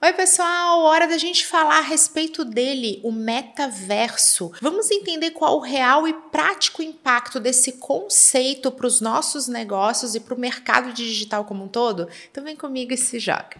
Oi, pessoal! Hora da gente falar a respeito dele, o metaverso. Vamos entender qual o real e prático impacto desse conceito para os nossos negócios e para o mercado digital como um todo? Então, vem comigo e se joga.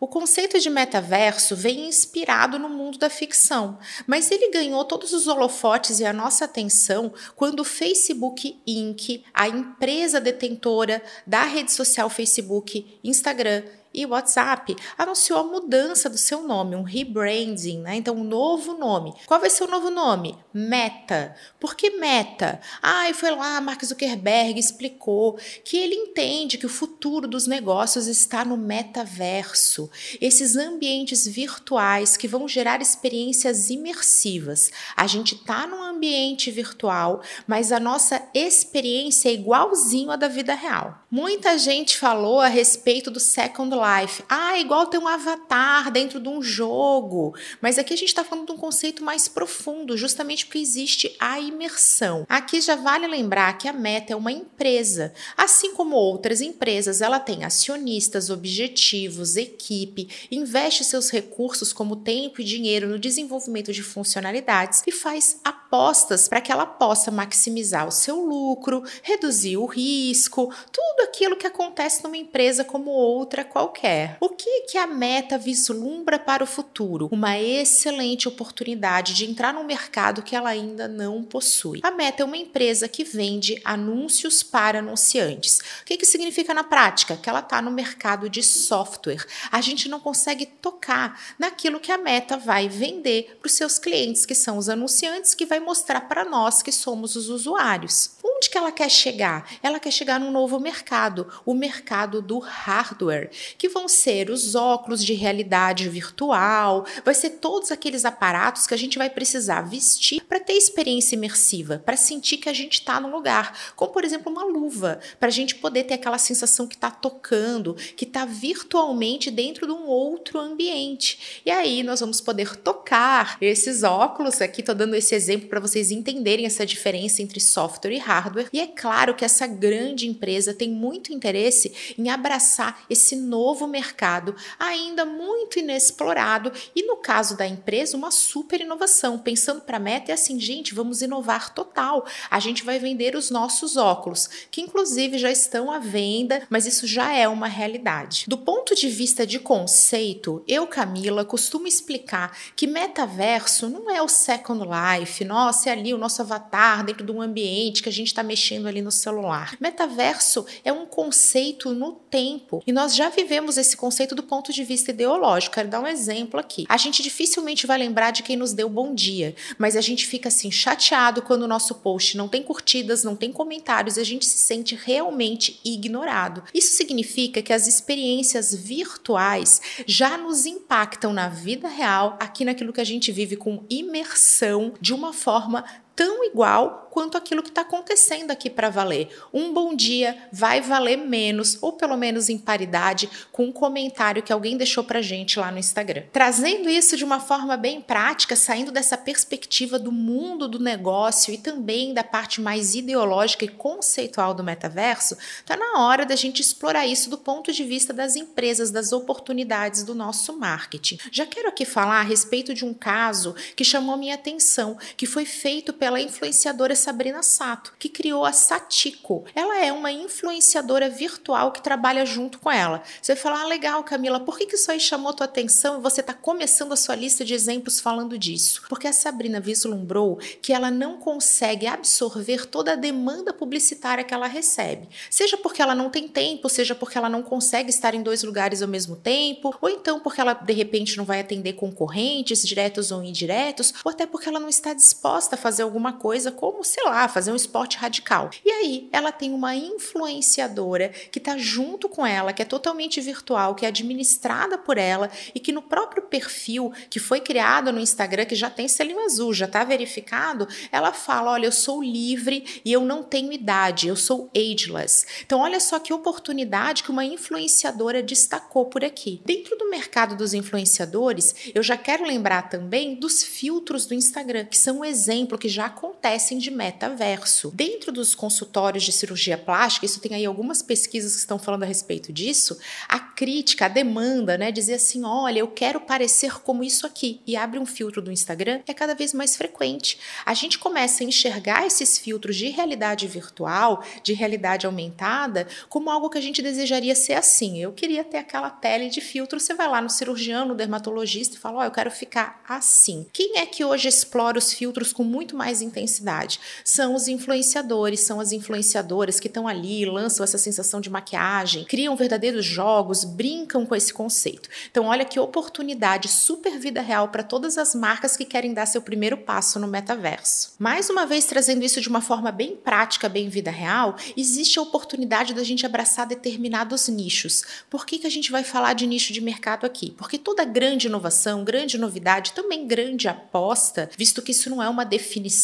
O conceito de metaverso vem inspirado no mundo da ficção, mas ele ganhou todos os holofotes e a nossa atenção quando o Facebook Inc., a empresa detentora da rede social Facebook, Instagram e o WhatsApp anunciou a mudança do seu nome, um rebranding, né? Então, um novo nome. Qual vai ser o novo nome? Meta. Por que Meta? Ah, e foi lá, Mark Zuckerberg explicou que ele entende que o futuro dos negócios está no metaverso. Esses ambientes virtuais que vão gerar experiências imersivas. A gente está num ambiente virtual, mas a nossa experiência é igualzinho à da vida real. Muita gente falou a respeito do Second Life. Ah, igual ter um avatar dentro de um jogo. Mas aqui a gente está falando de um conceito mais profundo, justamente porque existe a imersão. Aqui já vale lembrar que a Meta é uma empresa. Assim como outras empresas, ela tem acionistas, objetivos, equipe, investe seus recursos como tempo e dinheiro no desenvolvimento de funcionalidades e faz apostas para que ela possa maximizar o seu lucro, reduzir o risco, tudo aquilo que acontece numa empresa como outra qualquer qualquer. O que que a Meta vislumbra para o futuro? Uma excelente oportunidade de entrar num mercado que ela ainda não possui. A Meta é uma empresa que vende anúncios para anunciantes. O que que significa na prática? Que ela está no mercado de software. A gente não consegue tocar naquilo que a Meta vai vender para os seus clientes, que são os anunciantes, que vai mostrar para nós que somos os usuários. Onde que ela quer chegar? Ela quer chegar num novo mercado, o mercado do hardware, que vão ser os óculos de realidade virtual, vai ser todos aqueles aparatos que a gente vai precisar vestir para ter experiência imersiva, para sentir que a gente está no lugar, como por exemplo uma luva, para a gente poder ter aquela sensação que está tocando, que está virtualmente dentro de um outro ambiente. E aí nós vamos poder tocar esses óculos. Aqui estou dando esse exemplo para vocês entenderem essa diferença entre software e hardware. E é claro que essa grande empresa tem muito interesse em abraçar esse novo novo mercado ainda muito inexplorado e no caso da empresa uma super inovação. Pensando para a meta é assim, gente, vamos inovar total. A gente vai vender os nossos óculos, que inclusive já estão à venda, mas isso já é uma realidade. Do ponto de vista de conceito, eu, Camila, costumo explicar que metaverso não é o Second Life, nossa, é ali o nosso avatar dentro de um ambiente que a gente está mexendo ali no celular. Metaverso é um conceito no tempo e nós já vivemos vemos esse conceito do ponto de vista ideológico. Quero dar um exemplo aqui. A gente dificilmente vai lembrar de quem nos deu bom dia, mas a gente fica assim chateado quando o nosso post não tem curtidas, não tem comentários e a gente se sente realmente ignorado. Isso significa que as experiências virtuais já nos impactam na vida real, aqui naquilo que a gente vive com imersão de uma forma tão igual quanto aquilo que está acontecendo aqui para valer. Um bom dia vai valer menos, ou pelo menos em paridade, com um comentário que alguém deixou para gente lá no Instagram. Trazendo isso de uma forma bem prática, saindo dessa perspectiva do mundo do negócio e também da parte mais ideológica e conceitual do metaverso, está na hora da gente explorar isso do ponto de vista das empresas, das oportunidades do nosso marketing. Já quero aqui falar a respeito de um caso que chamou minha atenção, que foi feito pela pela influenciadora Sabrina Sato, que criou a Satiko. Ela é uma influenciadora virtual que trabalha junto com ela. Você vai falar, ah, legal, Camila, por que, que isso aí chamou tua atenção e você está começando a sua lista de exemplos falando disso? Porque a Sabrina vislumbrou que ela não consegue absorver toda a demanda publicitária que ela recebe. Seja porque ela não tem tempo, seja porque ela não consegue estar em dois lugares ao mesmo tempo, ou então porque ela de repente não vai atender concorrentes, diretos ou indiretos, ou até porque ela não está disposta a fazer algum alguma coisa como, sei lá, fazer um esporte radical. E aí ela tem uma influenciadora que está junto com ela, que é totalmente virtual, que é administrada por ela e que no próprio perfil que foi criado no Instagram, que já tem selinho azul, já está verificado, ela fala: olha, eu sou livre e eu não tenho idade, eu sou ageless. Então, olha só que oportunidade que uma influenciadora destacou por aqui. Dentro do mercado dos influenciadores, eu já quero lembrar também dos filtros do Instagram, que são um exemplo que já já acontecem de metaverso. Dentro dos consultórios de cirurgia plástica, isso tem aí algumas pesquisas que estão falando a respeito disso, a crítica, a demanda, né, dizer assim, olha, eu quero parecer como isso aqui, e abre um filtro do Instagram, é cada vez mais frequente. A gente começa a enxergar esses filtros de realidade virtual, de realidade aumentada, como algo que a gente desejaria ser assim. Eu queria ter aquela pele de filtro, você vai lá no cirurgião, no dermatologista e fala, ó, oh, eu quero ficar assim. Quem é que hoje explora os filtros com muito mais intensidade? São os influenciadores, são as influenciadoras que estão ali, lançam essa sensação de maquiagem, criam verdadeiros jogos, brincam com esse conceito. Então, olha que oportunidade super vida real para todas as marcas que querem dar seu primeiro passo no metaverso. Mais uma vez, trazendo isso de uma forma bem prática, bem vida real, existe a oportunidade da gente abraçar determinados nichos. Por que, que a gente vai falar de nicho de mercado aqui? Porque toda grande inovação, grande novidade, também grande aposta, visto que isso não é uma definição,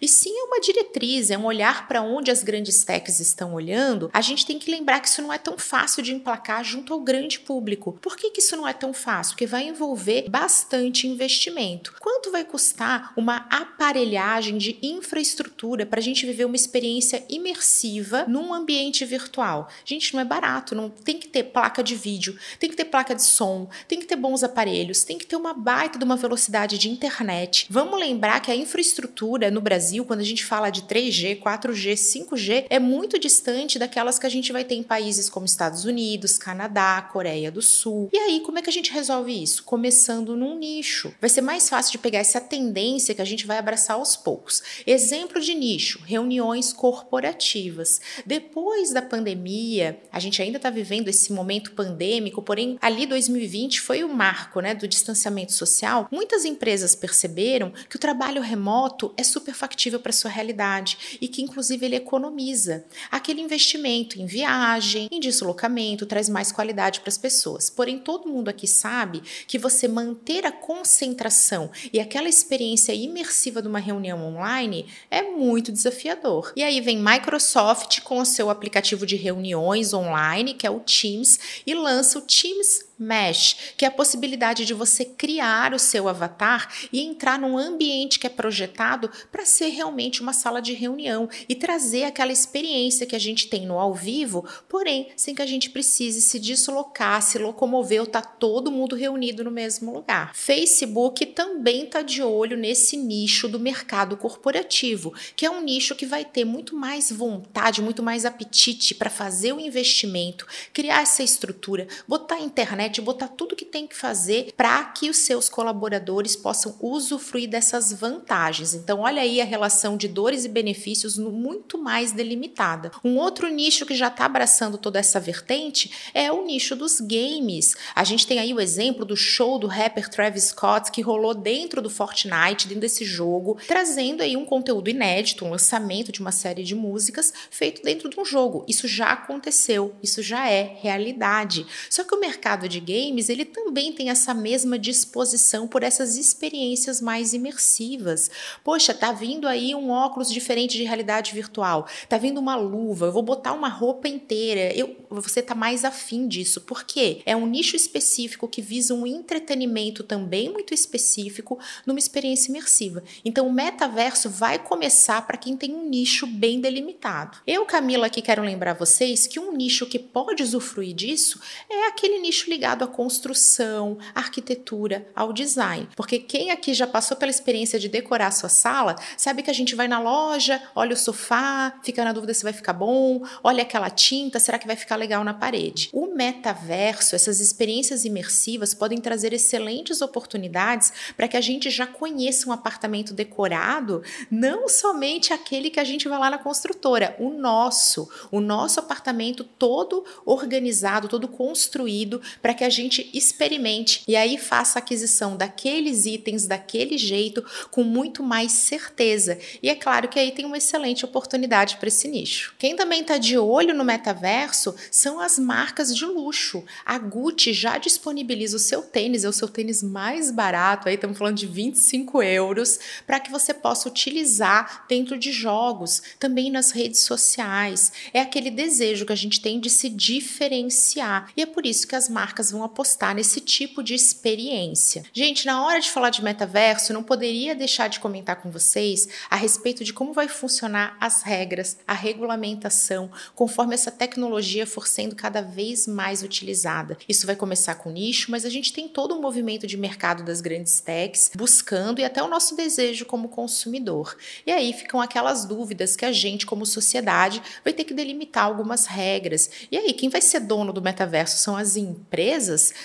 e sim é uma diretriz, é um olhar para onde as grandes techs estão olhando, a gente tem que lembrar que isso não é tão fácil de emplacar junto ao grande público. Por que, que isso não é tão fácil? Porque vai envolver bastante investimento. Quanto vai custar uma aparelhagem de infraestrutura para a gente viver uma experiência imersiva num ambiente virtual? Gente, não é barato, não tem que ter placa de vídeo, tem que ter placa de som, tem que ter bons aparelhos, tem que ter uma baita de uma velocidade de internet. Vamos lembrar que a infraestrutura no Brasil, quando a gente fala de 3G, 4G, 5G, é muito distante daquelas que a gente vai ter em países como Estados Unidos, Canadá, Coreia do Sul. E aí, como é que a gente resolve isso? Começando num nicho. Vai ser mais fácil de pegar essa tendência que a gente vai abraçar aos poucos. Exemplo de nicho: reuniões corporativas. Depois da pandemia, a gente ainda está vivendo esse momento pandêmico, porém, ali 2020 foi o marco né, do distanciamento social. Muitas empresas perceberam que o trabalho remoto é super factível para sua realidade e que, inclusive, ele economiza. Aquele investimento em viagem, em deslocamento, traz mais qualidade para as pessoas. Porém, todo mundo aqui sabe que você manter a concentração e aquela experiência imersiva de uma reunião online é muito desafiador. E aí vem Microsoft com o seu aplicativo de reuniões online, que é o Teams, e lança o Teams Mesh, que é a possibilidade de você criar o seu avatar e entrar num ambiente que é projetado para ser realmente uma sala de reunião e trazer aquela experiência que a gente tem no ao vivo, porém sem que a gente precise se deslocar, se locomover ou tá todo mundo reunido no mesmo lugar. Facebook também está de olho nesse nicho do mercado corporativo, que é um nicho que vai ter muito mais vontade, muito mais apetite para fazer o investimento, criar essa estrutura, botar a internet internet, botar tudo que tem que fazer para que os seus colaboradores possam usufruir dessas vantagens. Então, olha aí a relação de dores e benefícios muito mais delimitada. Um outro nicho que já está abraçando toda essa vertente é o nicho dos games. A gente tem aí o exemplo do show do rapper Travis Scott que rolou dentro do Fortnite, dentro desse jogo, trazendo aí um conteúdo inédito, um lançamento de uma série de músicas feito dentro de um jogo. Isso já aconteceu, isso já é realidade. Só que o mercado de de games, ele também tem essa mesma disposição por essas experiências mais imersivas. Poxa, tá vindo aí um óculos diferente de realidade virtual, tá vindo uma luva, eu vou botar uma roupa inteira. Eu, você tá mais afim disso. Por quê? É um nicho específico que visa um entretenimento também muito específico numa experiência imersiva. Então o metaverso vai começar para quem tem um nicho bem delimitado. Eu, Camila, aqui quero lembrar vocês que um nicho que pode usufruir disso é aquele nicho ligado ligado à construção, à arquitetura, ao design. Porque quem aqui já passou pela experiência de decorar a sua sala, sabe que a gente vai na loja, olha o sofá, fica na dúvida se vai ficar bom, olha aquela tinta, será que vai ficar legal na parede? O metaverso, essas experiências imersivas podem trazer excelentes oportunidades para que a gente já conheça um apartamento decorado, não somente aquele que a gente vai lá na construtora, o nosso, o nosso apartamento todo organizado, todo construído para que a gente experimente e aí faça a aquisição daqueles itens daquele jeito com muito mais certeza. E é claro que aí tem uma excelente oportunidade para esse nicho. Quem também está de olho no metaverso são as marcas de luxo. A Gucci já disponibiliza o seu tênis, é o seu tênis mais barato, aí estamos falando de 25 euros, para que você possa utilizar dentro de jogos, também nas redes sociais. É aquele desejo que a gente tem de se diferenciar. E é por isso que as marcas marcas vão apostar nesse tipo de experiência. Gente, na hora de falar de metaverso, não poderia deixar de comentar com vocês a respeito de como vai funcionar as regras, a regulamentação, conforme essa tecnologia for sendo cada vez mais utilizada. Isso vai começar com nicho, mas a gente tem todo um movimento de mercado das grandes techs buscando e até o nosso desejo como consumidor. E aí ficam aquelas dúvidas que a gente, como sociedade, vai ter que delimitar algumas regras. E aí, quem vai ser dono do metaverso? São as empresas?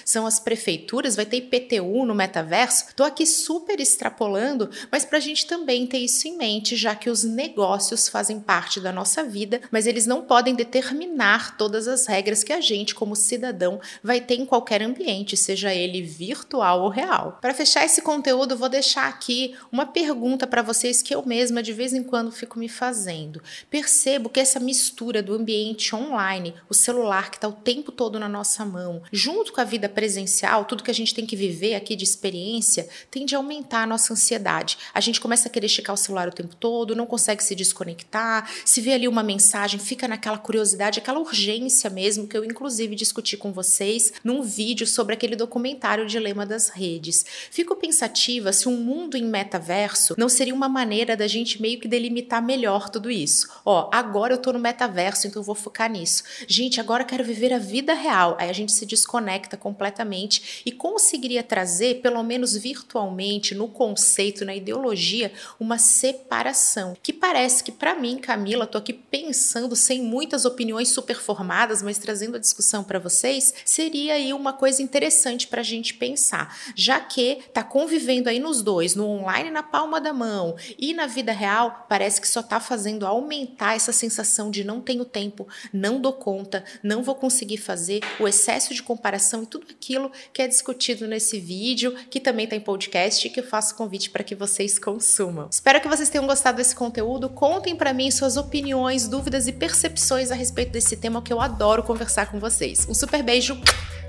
São as prefeituras? Vai ter IPTU no metaverso? Estou aqui super extrapolando, mas para a gente também ter isso em mente, já que os negócios fazem parte da nossa vida, mas eles não podem determinar todas as regras que a gente, como cidadão, vai ter em qualquer ambiente, seja ele virtual ou real. Para fechar esse conteúdo, vou deixar aqui uma pergunta para vocês que eu mesma de vez em quando fico me fazendo. Percebo que essa mistura do ambiente online, o celular que está o tempo todo na nossa mão, junto com a vida presencial, tudo que a gente tem que viver aqui de experiência, tende a aumentar a nossa ansiedade. A gente começa a querer checar o celular o tempo todo, não consegue se desconectar, se vê ali uma mensagem, fica naquela curiosidade, aquela urgência mesmo, que eu inclusive discuti com vocês num vídeo sobre aquele documentário Dilema das Redes. Fico pensativa se um mundo em metaverso não seria uma maneira da gente meio que delimitar melhor tudo isso. Ó, agora eu tô no metaverso, então eu vou focar nisso. Gente, agora eu quero viver a vida real. Aí a gente se desconecta completamente e conseguiria trazer, pelo menos virtualmente, no conceito, na ideologia, uma separação. Que parece que para mim, Camila, tô aqui pensando sem muitas opiniões super formadas, mas trazendo a discussão para vocês, seria aí uma coisa interessante para a gente pensar, já que tá convivendo aí nos dois, no online na palma da mão e na vida real, parece que só tá fazendo aumentar essa sensação de não tenho tempo, não dou conta, não vou conseguir fazer, o excesso de comparação e tudo aquilo que é discutido nesse vídeo, que também tá em podcast que eu faço convite para que vocês consumam. Espero que vocês tenham gostado desse conteúdo. Contem para mim suas opiniões, dúvidas e percepções a respeito desse tema que eu adoro conversar com vocês. Um super beijo,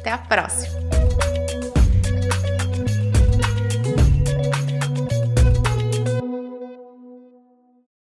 até a próxima!